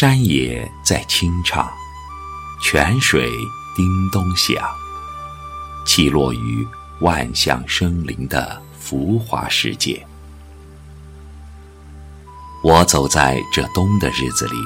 山野在清唱，泉水叮咚响，起落于万象生灵的浮华世界。我走在这冬的日子里，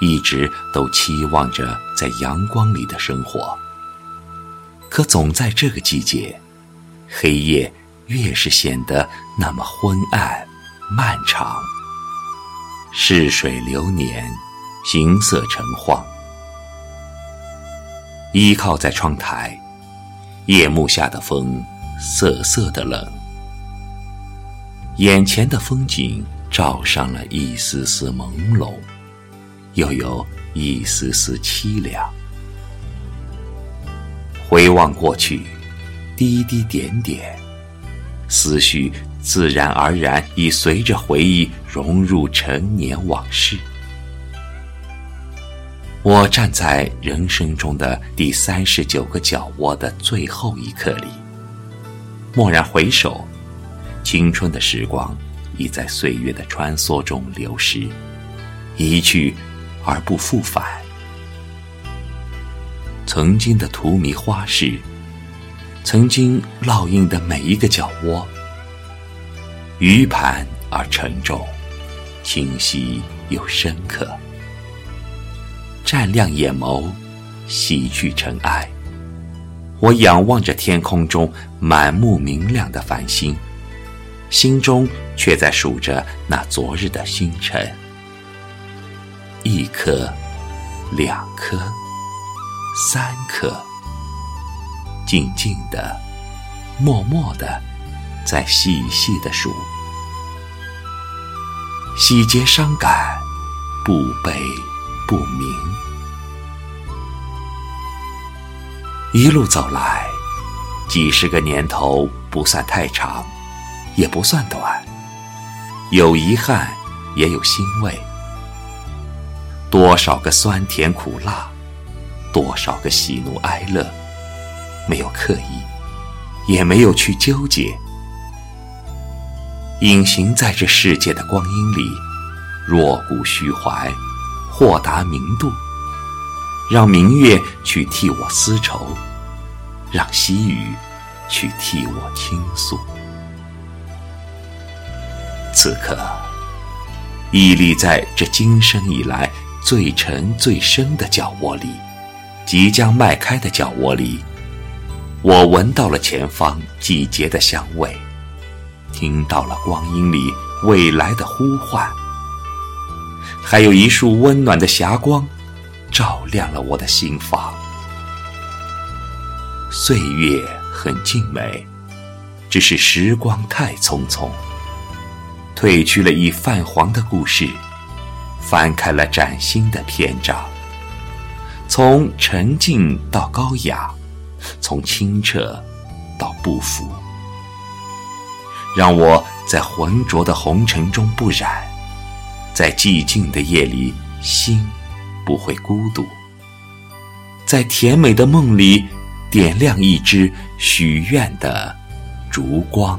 一直都期望着在阳光里的生活。可总在这个季节，黑夜越是显得那么昏暗、漫长。逝水流年，行色成荒。依靠在窗台，夜幕下的风瑟瑟的冷，眼前的风景罩上了一丝丝朦胧，又有一丝丝凄凉。回望过去，滴滴点点，思绪。自然而然，已随着回忆融入陈年往事。我站在人生中的第三十九个角窝的最后一刻里，蓦然回首，青春的时光已在岁月的穿梭中流失，一去而不复返。曾经的荼蘼花事，曾经烙印的每一个角窝。鱼盘而沉重，清晰又深刻。湛亮眼眸，洗去尘埃。我仰望着天空中满目明亮的繁星，心中却在数着那昨日的星辰。一颗，两颗，三颗，静静的，默默的。在细细的数，喜结伤感，不悲不鸣。一路走来，几十个年头不算太长，也不算短，有遗憾，也有欣慰。多少个酸甜苦辣，多少个喜怒哀乐，没有刻意，也没有去纠结。隐形在这世界的光阴里，若谷虚怀，豁达明度，让明月去替我丝绸，让细雨去替我倾诉。此刻，屹立在这今生以来最沉最深的角窝里，即将迈开的角窝里，我闻到了前方季节的香味。听到了光阴里未来的呼唤，还有一束温暖的霞光，照亮了我的心房。岁月很静美，只是时光太匆匆。褪去了已泛黄的故事，翻开了崭新的篇章。从沉静到高雅，从清澈到不腐。让我在浑浊的红尘中不染，在寂静的夜里心不会孤独，在甜美的梦里点亮一支许愿的烛光。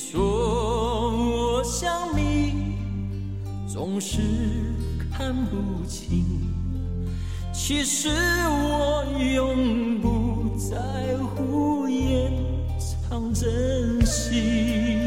说我像你，总是看不清，其实我永不在乎掩藏真心。